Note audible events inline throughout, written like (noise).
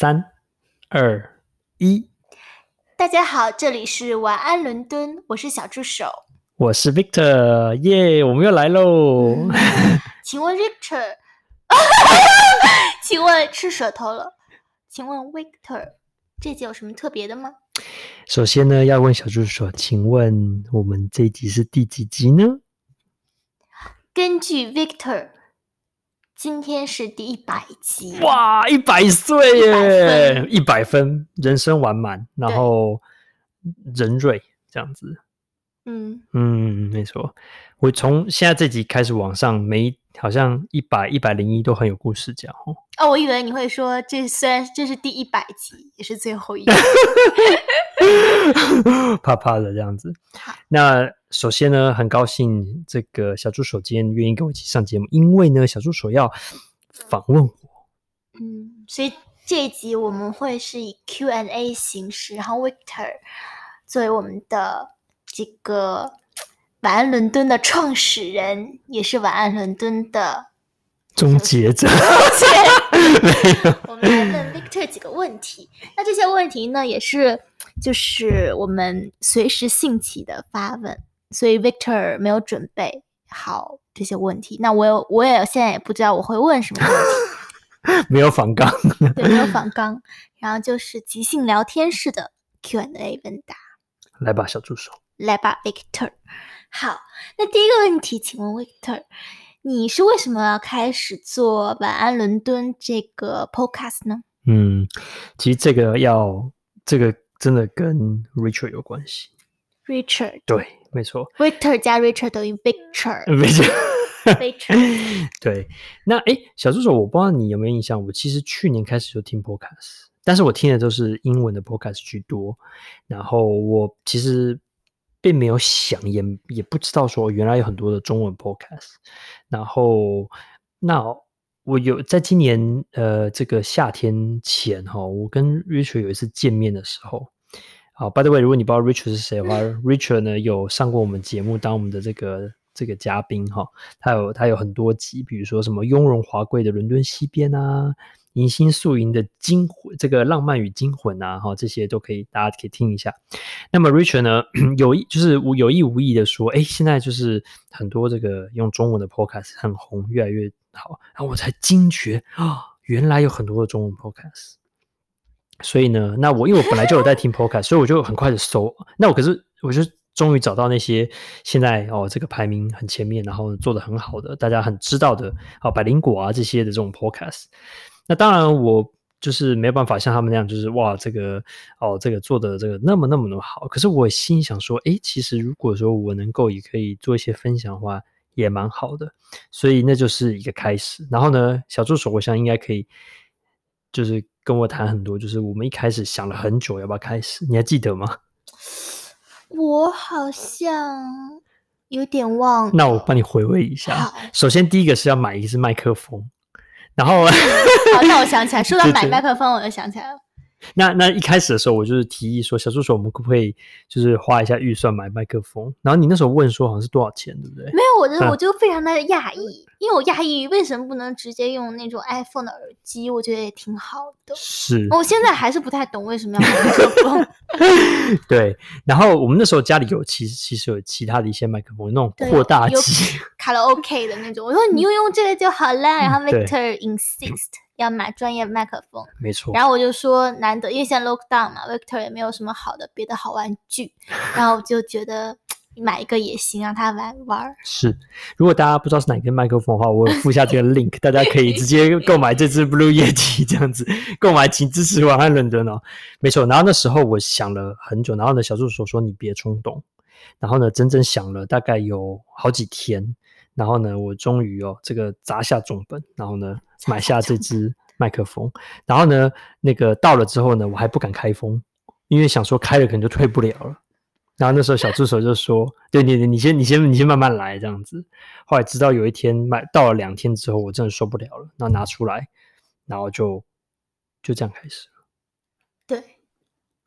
三、二、一，大家好，这里是晚安伦敦，我是小助手，我是 Victor，耶、我们又来喽。请问 Victor，请问吃舌头了？请问 Victor，这集有什么特别的吗？首先呢，要问小助手，请问我们这一集是第几集呢？根据 Victor。今天是第一百集，哇，一百岁耶，一百分，人生完满，然后人瑞这样子，嗯。嗯，没错，我从现在这集开始往上，每好像一百一百零一都很有故事讲哦。哦，我以为你会说，这虽然这是第一百集，也是最后一集，(laughs) 怕怕的这样子。那。首先呢，很高兴这个小助手今天愿意跟我一起上节目，因为呢，小助手要访问我。嗯，所以这一集我们会是以 Q&A 形式，然后 Victor 作为我们的这个晚安伦敦的创始人，也是晚安伦敦的终结者。我们来问 Victor 几个问题，那这些问题呢，也是就是我们随时兴起的发问。所以 Victor 没有准备好这些问题，那我有我也现在也不知道我会问什么问题，(laughs) 没有访纲，对，没有访纲，然后就是即兴聊天式的 Q&A 问答，来吧，小助手，来吧，Victor。好，那第一个问题，请问 Victor，你是为什么要开始做晚安伦敦这个 Podcast 呢？嗯，其实这个要这个真的跟 Richard 有关系，Richard 对。没错，Victor 加 Richard 等于 Victor。(laughs) Victor，(laughs) 对。那诶，小助手，我不知道你有没有印象，我其实去年开始就听 Podcast，但是我听的都是英文的 Podcast 居多。然后我其实并没有想，也也不知道说原来有很多的中文 Podcast。然后，那我有在今年呃这个夏天前哈，我跟 Richard 有一次见面的时候。好，by the way，如果你不知道 Richard 是谁的话，(laughs) Richard 呢有上过我们节目当我们的这个这个嘉宾哈，他有他有很多集，比如说什么雍容华贵的伦敦西边啊，银星宿营的惊魂，这个浪漫与惊魂啊，哈，这些都可以，大家可以听一下。那么 Richard 呢 (clears throat) 有意就是无有意无意的说，哎，现在就是很多这个用中文的 Podcast 很红，越来越好，然后我才惊觉啊，原来有很多的中文 Podcast。所以呢，那我因为我本来就有在听 Podcast，所以我就很快的搜。那我可是我就终于找到那些现在哦这个排名很前面，然后做得很好的，大家很知道的，哦百灵果啊这些的这种 Podcast。那当然我就是没有办法像他们那样，就是哇这个哦这个做的这个那么那么那么好。可是我心想说，诶，其实如果说我能够也可以做一些分享的话，也蛮好的。所以那就是一个开始。然后呢，小助手我想应该可以，就是。跟我谈很多，就是我们一开始想了很久要不要开始，你还记得吗？(laughs) 我好像有点忘了。那我帮你回味一下。首先第一个是要买一支麦克风，然后好，那我想起来，说到买麦克风，我就想起来了。那那一开始的时候，我就是提议说，小助手，我们可不可以就是花一下预算买麦克风？然后你那时候问说，好像是多少钱，对不对？没有，我的我就非常的讶异，嗯、因为我讶异为什么不能直接用那种 iPhone 的耳机？我觉得也挺好的。是，我现在还是不太懂为什么要买麦克风。(laughs) 对，然后我们那时候家里有其实其实有其他的一些麦克风，那种扩大机、卡拉 OK 的那种。我说你用用这个就好了，然后 Victor insist。要买专业麦克风，没错。然后我就说难得，因为现在 lock down 嘛，Victor 也没有什么好的别的好玩具，(laughs) 然后我就觉得买一个也行，让他玩玩。是，如果大家不知道是哪根麦克风的话，我附下这个 link，大家可以直接购买这支 Blue Yeti 这样子购买，请支持晚安伦敦哦。没错，然后那时候我想了很久，然后呢，小助手说你别冲动，然后呢，整整想了大概有好几天。然后呢，我终于哦，这个砸下重本，然后呢，(laughs) 买下这支麦克风。然后呢，那个到了之后呢，我还不敢开封，因为想说开了可能就退不了了。然后那时候小助手就说：“对，你你先你先你先慢慢来这样子。”后来直到有一天买到了两天之后，我真的受不了了，然后拿出来，然后就就这样开始了。对，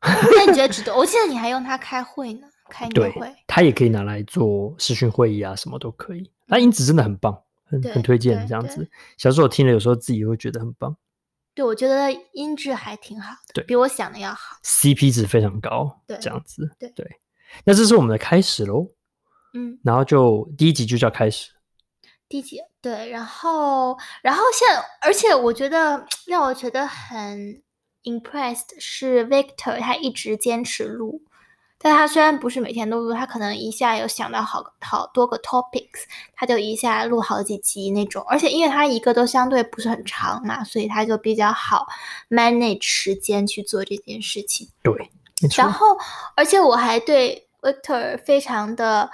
(laughs) 那你觉得值得？我记得你还用它开会呢，开年会。对，它也可以拿来做视讯会议啊，什么都可以。那音质真的很棒，很很推荐这样子。小时候我听了，有时候自己会觉得很棒。对，我觉得音质还挺好的，对，比我想的要好，CP 值非常高，对，这样子，对对。那这是我们的开始喽，嗯，然后就第一集就叫开始，第一集对，然后然后现在，而且我觉得 (tsk) 让我觉得很 impressed 是 Victor，他一直坚持录。但他虽然不是每天都录，他可能一下有想到好好多个 topics，他就一下录好几集那种。而且因为他一个都相对不是很长嘛，所以他就比较好 manage 时间去做这件事情。对，然后，而且我还对 Victor 非常的，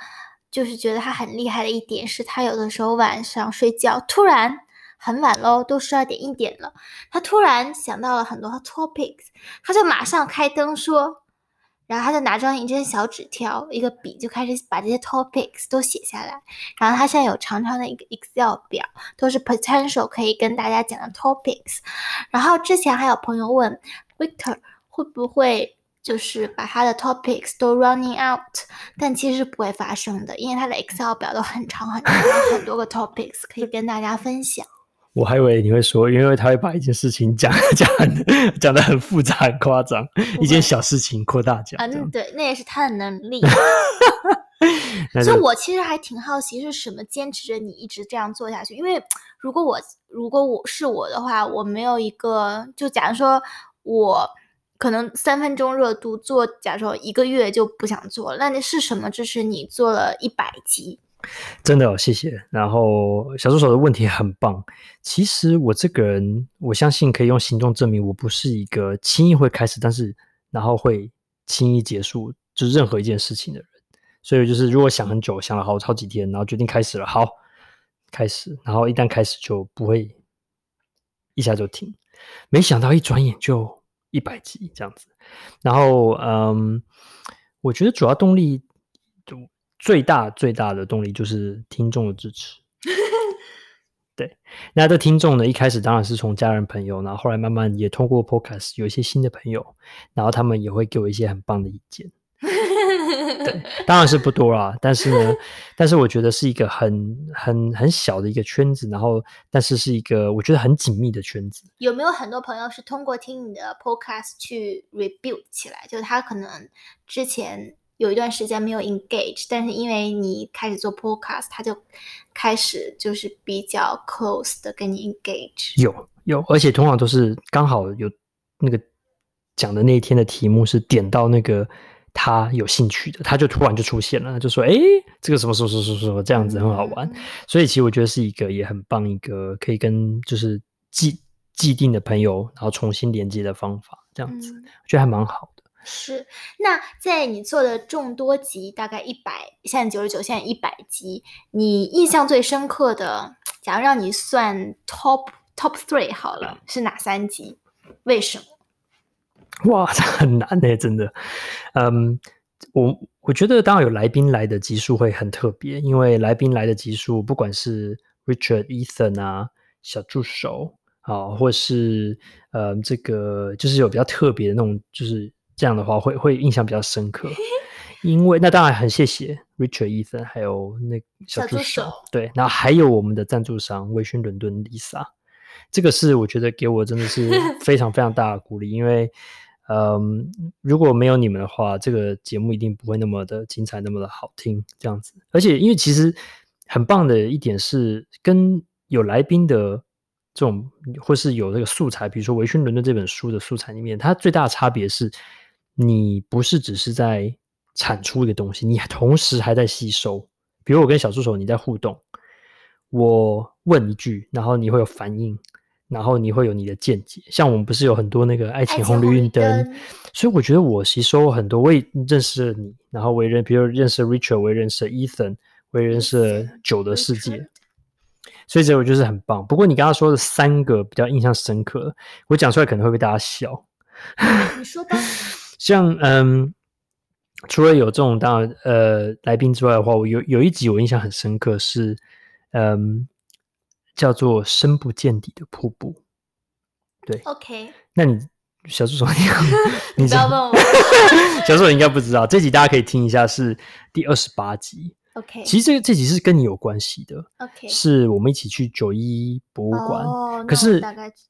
就是觉得他很厉害的一点是，他有的时候晚上睡觉突然很晚喽，都十二点一点了，他突然想到了很多 topics，他就马上开灯说。然后他就拿张一张小纸条，一个笔就开始把这些 topics 都写下来。然后他现在有长长的一个 Excel 表，都是 potential 可以跟大家讲的 topics。然后之前还有朋友问 Victor 会不会就是把他的 topics 都 running out，但其实不会发生的，因为他的 Excel 表都很长很长，很多个 topics 可以跟大家分享。我还以为你会说，因为他会把一件事情讲 (laughs) 讲讲的很复杂、很夸张，一件小事情扩大讲。嗯，对，那也是他的能力。(laughs) 所以，我其实还挺好奇，是什么坚持着你一直这样做下去？因为如果我如果我是我的话，我没有一个，就假如说我可能三分钟热度做，假如说一个月就不想做了，那你是什么支持你做了一百集？真的，谢谢。然后小助手的问题很棒。其实我这个人，我相信可以用行动证明，我不是一个轻易会开始，但是然后会轻易结束，就任何一件事情的人。所以就是如果想很久，想了好好几天，然后决定开始了，好，开始。然后一旦开始就不会一下就停。没想到一转眼就一百集这样子。然后嗯，我觉得主要动力就。最大最大的动力就是听众的支持，(laughs) 对。那这听众呢，一开始当然是从家人朋友，然后后来慢慢也通过 Podcast 有一些新的朋友，然后他们也会给我一些很棒的意见。对，(laughs) 当然是不多啦，但是呢，但是我觉得是一个很很很小的一个圈子，然后但是是一个我觉得很紧密的圈子。有没有很多朋友是通过听你的 Podcast 去 rebuild 起来？就是他可能之前。有一段时间没有 engage，但是因为你开始做 podcast，他就开始就是比较 close 的跟你 engage。有有，而且通常都是刚好有那个讲的那一天的题目是点到那个他有兴趣的，他就突然就出现了，就说：“哎，这个什么什么什么什么这样子很好玩。嗯”所以其实我觉得是一个也很棒一个可以跟就是既既定的朋友然后重新连接的方法，这样子、嗯、我觉得还蛮好是，那在你做的众多集，大概一百，现在九十九，现在一百集，你印象最深刻的，假如让你算 top top three 好了，是哪三集？为什么？哇，这 (laughs) 很难诶，真的。嗯，我我觉得当然有来宾来的集数会很特别，因为来宾来的集数，不管是 Richard、Ethan 啊，小助手啊，或是呃这个就是有比较特别的那种，就是。这样的话会会印象比较深刻，(laughs) 因为那当然很谢谢 Richard、Ethan 还有那小助手，小助手对，然后还有我们的赞助商微醺伦敦 Lisa，这个是我觉得给我真的是 (laughs) 非常非常大的鼓励，因为嗯，如果没有你们的话，这个节目一定不会那么的精彩，那么的好听这样子。而且因为其实很棒的一点是，跟有来宾的这种，或是有这个素材，比如说微醺伦敦这本书的素材里面，它最大的差别是。你不是只是在产出一个东西，你同时还在吸收。比如我跟小助手你在互动，我问一句，然后你会有反应，然后你会有你的见解。像我们不是有很多那个爱情红绿灯，所以我觉得我吸收很多。我也认识了你，然后我也认，比如认识 Richard，我也认识了 Ethan，我也认识了酒的世界。所以这我就是很棒。不过你刚刚说的三个比较印象深刻，我讲出来可能会被大家笑。你说吧。像嗯，除了有这种当然呃来宾之外的话，我有有一集我印象很深刻是嗯叫做深不见底的瀑布，对，OK，那你小助手你 (laughs) 你不要问我，(laughs) 小助手应该不知道这集大家可以听一下是第二十八集 OK，其实这这集是跟你有关系的。OK，是我们一起去九一博物馆，哦、可是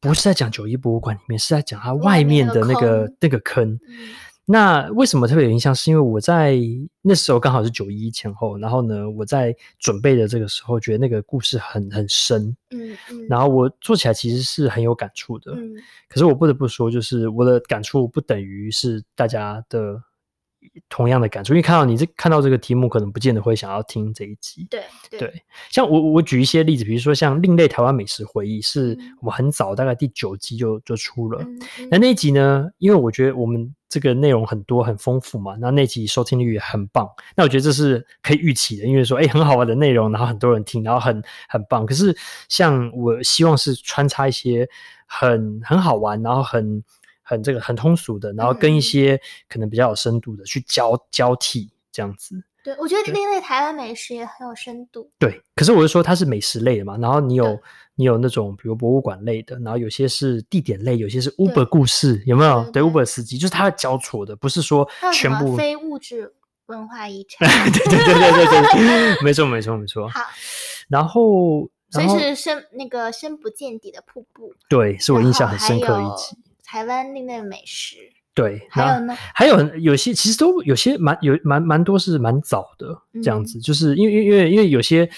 不是在讲九一博物馆里面，是在讲它外面的那个那个坑。那个坑嗯那为什么特别有印象？是因为我在那时候刚好是九一前后，然后呢，我在准备的这个时候，觉得那个故事很很深，嗯嗯，然后我做起来其实是很有感触的，嗯，可是我不得不说，就是我的感触不等于是大家的同样的感触，因为看到你这看到这个题目，可能不见得会想要听这一集，对对，对，像我我举一些例子，比如说像另类台湾美食回忆，是我们很早大概第九集就就出了，那那一集呢，因为我觉得我们。这个内容很多很丰富嘛，那那集收听率也很棒，那我觉得这是可以预期的，因为说哎很好玩的内容，然后很多人听，然后很很棒。可是像我希望是穿插一些很很好玩，然后很很这个很通俗的，然后跟一些可能比较有深度的去交交替这样子。对，我觉得另类台湾美食也很有深度。对，可是我是说它是美食类的嘛，然后你有你有那种比如博物馆类的，然后有些是地点类，有些是 Uber 故事，有没有？对，对，对，对，Uber 司机就是它交错的，不是说全部非物质文化遗 (laughs) 产。对对对对对对，没错没错没错。好，然后所以是深那个深不见底的瀑布，对，是我印象很深刻的一集。台湾另类美食。对，还有呢？还有有些其实都有些蛮有蛮蛮多是蛮早的这样子，嗯、就是因为因为因为有些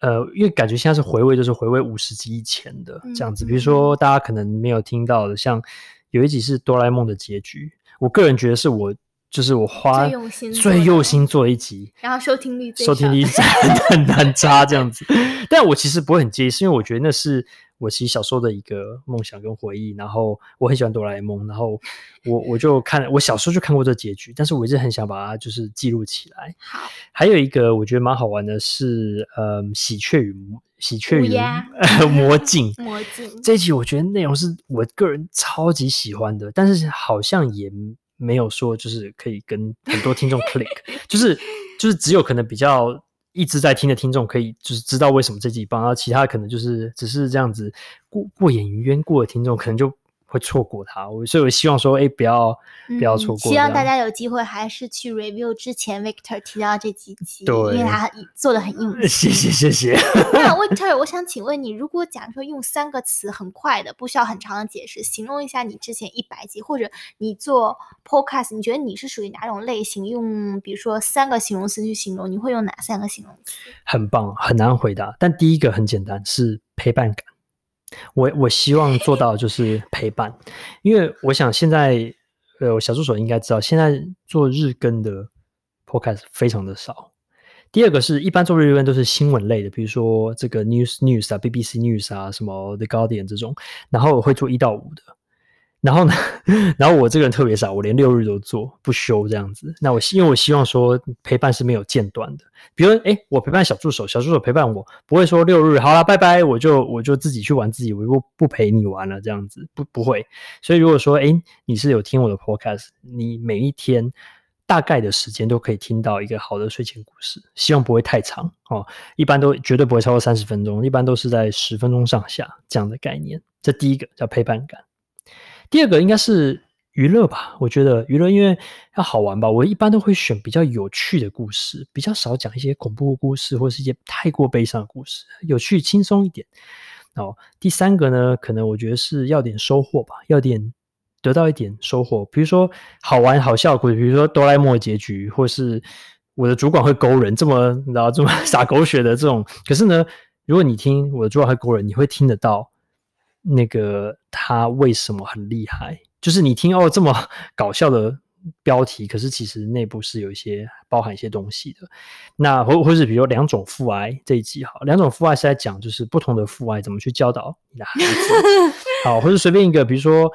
呃，因为感觉现在是回味，就是回味五十集以前的这样子。嗯、比如说大家可能没有听到的，像有一集是哆啦 A 梦的结局，我个人觉得是我就是我花最用心最用心做一集，然后收听率最收听率 (laughs) 很很差这样子。但我其实不会很介意，是因为我觉得那是。我其实小时候的一个梦想跟回忆，然后我很喜欢哆啦 A 梦，然后我我就看我小时候就看过这结局，但是我一直很想把它就是记录起来。好，还有一个我觉得蛮好玩的是，嗯，喜鹊与喜鹊与 (laughs) 魔镜 (laughs) 魔镜这一集，我觉得内容是我个人超级喜欢的，但是好像也没有说就是可以跟很多听众 click，就是就是只有可能比较。一直在听的听众可以就是知道为什么这几棒，然后其他可能就是只是这样子过过眼云烟过的听众可能就会错过它，我所以我希望说，哎，不要不要错过、嗯。希望大家有机会还是去 review 之前 Victor 提到这几集，对，因为他做的很用心。谢谢 (laughs) 谢谢。那 Victor，我想请问你，如果假如说用三个词很快的，不需要很长的解释，形容一下你之前一百集，或者你做 podcast，你觉得你是属于哪种类型？用比如说三个形容词去形容，你会用哪三个形容词？很棒，很难回答，但第一个很简单，是陪伴感。我我希望做到就是陪伴，因为我想现在呃，小助手应该知道，现在做日更的 podcast 非常的少。第二个是一般做日更都是新闻类的，比如说这个 news news 啊，BBC news 啊，什么 The Guardian 这种，然后我会做一到五的。然后呢，(laughs) 然后我这个人特别傻，我连六日都做不休这样子。那我因为我希望说陪伴是没有间断的。比如，诶我陪伴小助手，小助手陪伴我，不会说六日好了，拜拜，我就我就自己去玩自己，我不不陪你玩了这样子，不不会。所以如果说，诶你是有听我的 podcast，你每一天大概的时间都可以听到一个好的睡前故事，希望不会太长哦，一般都绝对不会超过三十分钟，一般都是在十分钟上下这样的概念。这第一个叫陪伴感。第二个应该是娱乐吧，我觉得娱乐因为要好玩吧，我一般都会选比较有趣的故事，比较少讲一些恐怖故事或是一些太过悲伤的故事，有趣轻松一点。哦，第三个呢，可能我觉得是要点收获吧，要点得到一点收获，比如说好玩好笑的故事，比如说哆啦 A 梦的结局，或是我的主管会勾人，这么然后这么 (laughs) 洒狗血的这种。可是呢，如果你听我的主管会勾人，你会听得到。那个他为什么很厉害？就是你听哦这么 (laughs) 搞笑的标题，可是其实内部是有一些包含一些东西的。那或或是比如两种父爱这一集好，两种父爱是在讲就是不同的父爱怎么去教导你的孩子，(laughs) 好，或者随便一个比如说。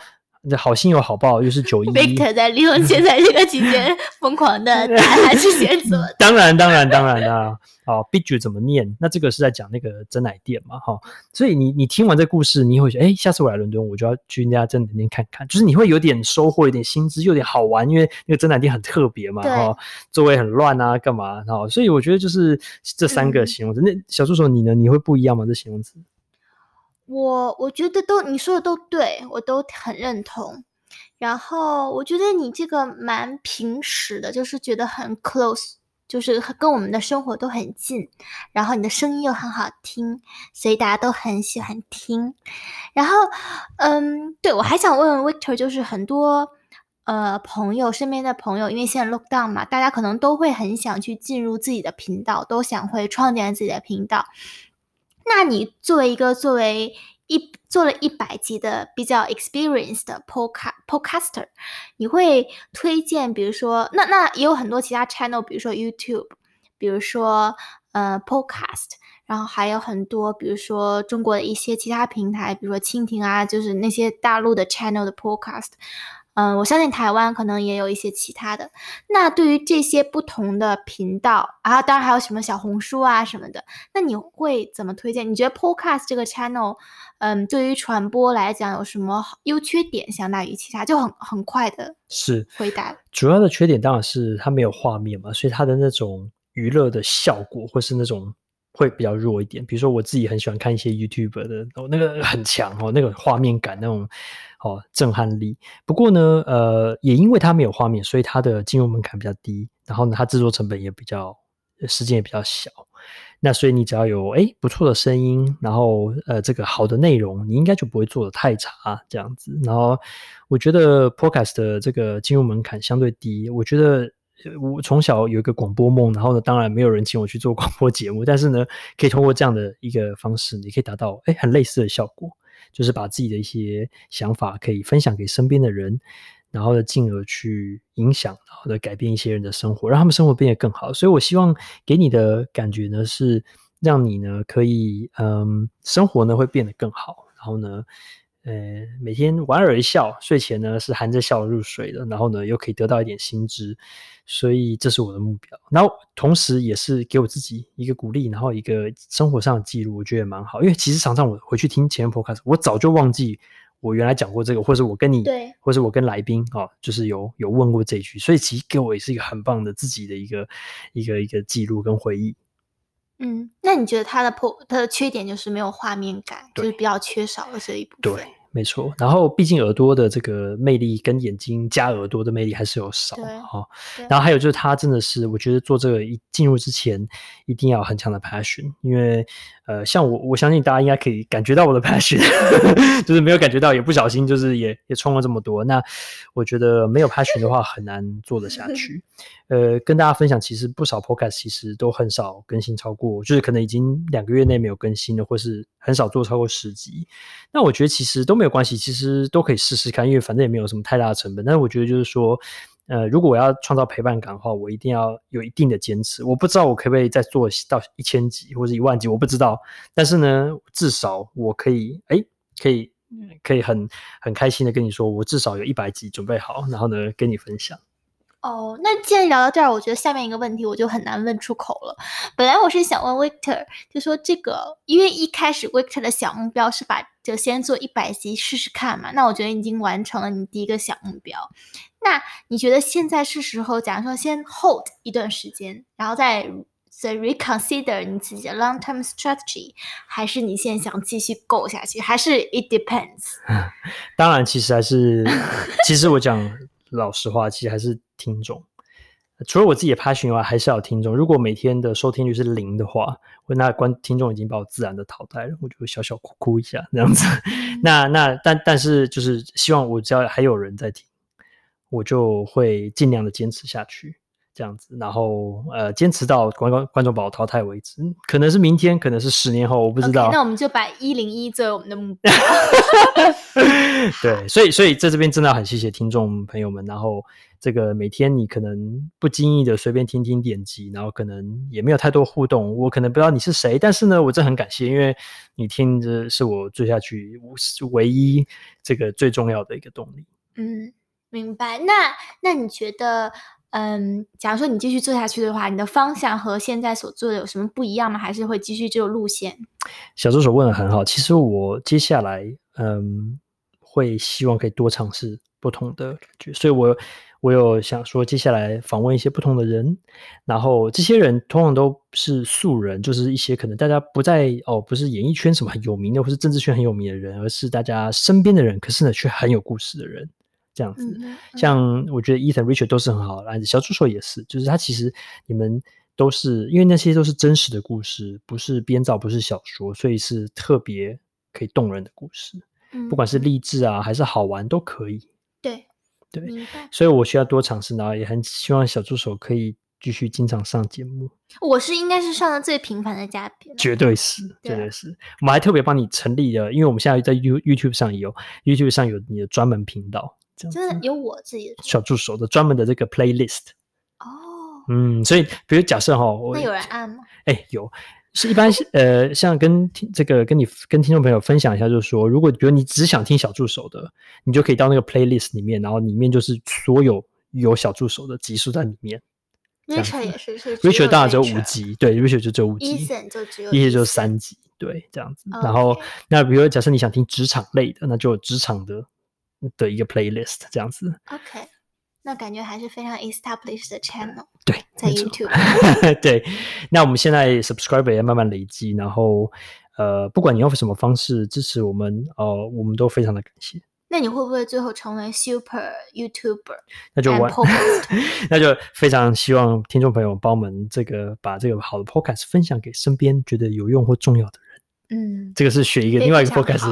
这好心有好报，又是九一。Victor 在利用现在这个期间 (laughs) 疯狂的打他去写作。(laughs) 当然，当然，当然啦。好，Biju 怎么念？那这个是在讲那个真奶店嘛？哈，所以你你听完这故事，你会觉得，哎，下次我来伦敦，我就要去那家真奶店看看。就是你会有点收获，有点新知，又有点好玩，因为那个真奶店很特别嘛，哈，座位很乱啊，干嘛？哈，所以我觉得就是这三个形容词。嗯、那小助手你呢？你会不一样吗？这形容词？我我觉得都你说的都对，我都很认同。然后我觉得你这个蛮平实的，就是觉得很 close 就是跟我们的生活都很近，然后你的声音又很好听，所以大家都很喜欢听。然后，嗯，对，我还想问问 Victor，就是很多呃朋友身边的朋友，因为现在 lock down 嘛，大家可能都会很想去进入自己的频道，都想会创建自己的频道。那你作为一个作为一做了一百集的比较 experienced 的 podcaster，你会推荐，比如说，那那也有很多其他 channel，比如说 YouTube，比如说呃 podcast，然后还有很多，比如说中国的一些其他平台，比如说蜻蜓啊，就是那些大陆的 channel 的 podcast。嗯，我相信台湾可能也有一些其他的。那对于这些不同的频道啊，当然还有什么小红书啊什么的，那你会怎么推荐？你觉得 Podcast 这个 channel，嗯，对于传播来讲有什么优缺点？相当于其他，就很很快的是回答。主要的缺点当然是它没有画面嘛，所以它的那种娱乐的效果或是那种。会比较弱一点，比如说我自己很喜欢看一些 YouTube 的，哦，那个很强哦，那个画面感那种哦震撼力。不过呢，呃，也因为它没有画面，所以它的进入门槛比较低，然后呢，它制作成本也比较，时间也比较小。那所以你只要有诶不错的声音，然后呃这个好的内容，你应该就不会做得太差这样子。然后我觉得 Podcast 的这个进入门槛相对低，我觉得。我从小有一个广播梦，然后呢，当然没有人请我去做广播节目，但是呢，可以通过这样的一个方式，你可以达到诶很类似的效果，就是把自己的一些想法可以分享给身边的人，然后呢，进而去影响，然后呢，改变一些人的生活，让他们生活变得更好。所以我希望给你的感觉呢，是让你呢可以嗯，生活呢会变得更好，然后呢。呃，每天莞尔一笑，睡前呢是含着笑入睡的，然后呢又可以得到一点薪资，所以这是我的目标。然后同时也是给我自己一个鼓励，然后一个生活上的记录，我觉得也蛮好。因为其实常常我回去听前面 podcast，我早就忘记我原来讲过这个，或是我跟你，对，或是我跟来宾啊、哦，就是有有问过这一句，所以其实给我也是一个很棒的自己的一个一个一个记录跟回忆。嗯，那你觉得它的破，它的缺点就是没有画面感，就是比较缺少了这一部分。对。没错，然后毕竟耳朵的这个魅力跟眼睛加耳朵的魅力还是有少哈。然后还有就是，他真的是，我觉得做这个一进入之前，一定要很强的 passion，因为呃，像我，我相信大家应该可以感觉到我的 passion，(laughs) 就是没有感觉到，也不小心就是也也冲了这么多。那我觉得没有 passion 的话，(laughs) 很难做得下去。(laughs) 呃，跟大家分享，其实不少 podcast 其实都很少更新超过，就是可能已经两个月内没有更新了，或是很少做超过十集。那我觉得其实都没有关系，其实都可以试试看，因为反正也没有什么太大的成本。但是我觉得就是说，呃，如果我要创造陪伴感的话，我一定要有一定的坚持。我不知道我可不可以再做到一千集或者一万集，我不知道。但是呢，至少我可以，哎，可以，可以很很开心的跟你说，我至少有一百集准备好，然后呢，跟你分享。哦，那既然聊到这儿，我觉得下面一个问题我就很难问出口了。本来我是想问 Victor，就说这个，因为一开始 Victor 的小目标是把就先做一百集试试看嘛。那我觉得已经完成了你第一个小目标。那你觉得现在是时候，假如说先 hold 一段时间，然后再再 reconsider 你自己的 long term strategy，还是你现在想继续 go 下去？还是 it depends？(laughs) 当然，其实还是，其实我讲。老实话，其实还是听众。除了我自己的 passion 以外，还是要听众。如果每天的收听率是零的话，那观听众已经把我自然的淘汰了，我就会小小哭哭一下这样子。(laughs) 那那但但是就是希望我只要还有人在听，我就会尽量的坚持下去。这样子，然后呃，坚持到观观观众把我淘汰为止，可能是明天，可能是十年后，我不知道。Okay, 那我们就把一零一作为我们的目标。(laughs) 对，所以所以在这边真的很谢谢听众朋友们。然后这个每天你可能不经意的随便听听点击，然后可能也没有太多互动，我可能不知道你是谁，但是呢，我真的很感谢，因为你听着是我追下去唯一这个最重要的一个动力。嗯，明白。那那你觉得？嗯，假如说你继续做下去的话，你的方向和现在所做的有什么不一样吗？还是会继续这个路线？小助手问的很好。其实我接下来嗯，会希望可以多尝试不同的感觉，所以我我有想说，接下来访问一些不同的人，然后这些人通常都是素人，就是一些可能大家不在哦，不是演艺圈什么很有名的，或是政治圈很有名的人，而是大家身边的人，可是呢却很有故事的人。这样子，像我觉得 Ethan、Richard 都是很好的案子，小助手也是，就是他其实你们都是因为那些都是真实的故事，不是编造，不是小说，所以是特别可以动人的故事。嗯，不管是励志啊，还是好玩，都可以。对对，所以我需要多尝试，然后也很希望小助手可以继续经常上节目。我是应该是上的最频繁的嘉宾，绝对是，绝对是。我们还特别帮你成立了，因为我们现在在 You YouTube 上有 YouTube 上有你的专门频道，真的有我自己的小助手的专门的这个 Playlist。哦，嗯，所以比如假设哈，那有人按吗？哎，有，是一般呃，像跟听这个跟你跟听众朋友分享一下，就是说，如果比如你只想听小助手的，你就可以到那个 Playlist 里面，然后里面就是所有有小助手的集数在里面。Richard 也是，是 Richard 当然只有五集，对，Richard 就只有五集，Ethan 就只有，Ethan 就三集，对，这样子。然后，那比如假设你想听职场类的，那就有职场的的一个 playlist 这样子。OK，那感觉还是非常 established 的 channel。对，在 YouTube。(laughs) 对，那我们现在 subscriber 也慢慢累积，然后呃，不管你用什么方式支持我们，呃，我们都非常的感谢。那你会不会最后成为 super YouTuber？那就完，(laughs) 那就非常希望听众朋友帮我们这个把这个好的 podcast 分享给身边觉得有用或重要的人。嗯，这个是学一个另外一个 podcast。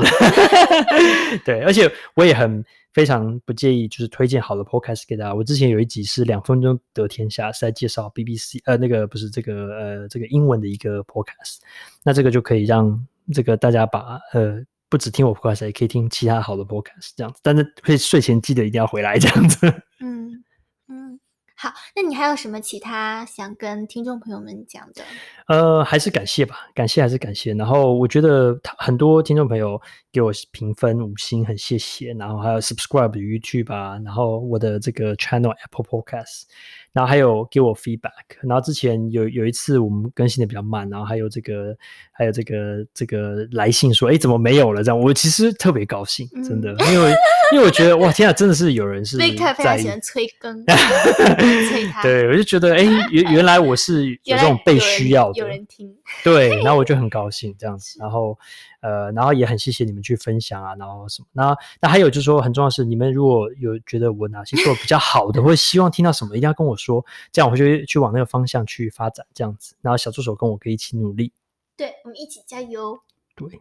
(laughs) 对，而且我也很非常不介意，就是推荐好的 podcast 给大家。我之前有一集是两分钟得天下，是在介绍 BBC，呃，那个不是这个呃这个英文的一个 podcast。那这个就可以让这个大家把呃。不只听我 podcast，也可以听其他好的 podcast，这样子。但是可以睡前记得一定要回来，这样子。嗯嗯，好。那你还有什么其他想跟听众朋友们讲的？呃，还是感谢吧，感谢还是感谢。然后我觉得很多听众朋友给我评分五星，很谢谢。然后还有 subscribe YouTube 啊，然后我的这个 channel Apple Podcast。然后还有给我 feedback，然后之前有有一次我们更新的比较慢，然后还有这个还有这个这个来信说，哎，怎么没有了？这样我其实特别高兴，真的，嗯、因为因为我觉得哇，天啊，真的是有人是非常喜欢催更，(laughs) 催他，对，我就觉得哎，原原来我是有这种被需要的，有人，听，对，然后我就很高兴这样子，(laughs) 然后。呃，然后也很谢谢你们去分享啊，然后什么，那那还有就是说，很重要的是，你们如果有觉得我哪些做的比较好的，或者希望听到什么，一定要跟我说，这样我就去往那个方向去发展，这样子。然后小助手跟我可以一起努力，对，我们一起加油。对，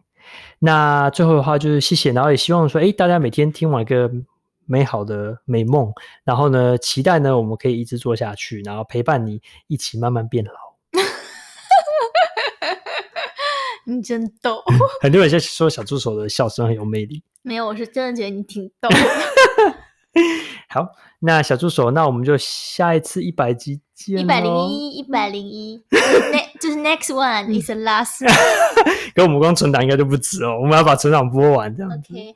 那最后的话就是谢谢，然后也希望说，哎，大家每天听完一个美好的美梦，然后呢，期待呢，我们可以一直做下去，然后陪伴你一起慢慢变老。(laughs) 你真逗，(laughs) 很多人在说小助手的笑声很有魅力。没有，我是真的觉得你挺逗。(laughs) 好，那小助手，那我们就下一次一百集见。一百零一，一百零一，那就是 next one is the last。跟我们光存档应该就不止哦，我们要把存档播完这样子。OK，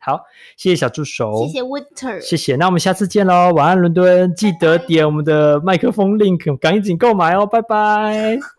好，好，谢谢小助手，谢谢 Winter，谢谢。那我们下次见喽，晚安伦敦，记得点我们的麦克风 link，赶紧购买哦，拜拜。(laughs)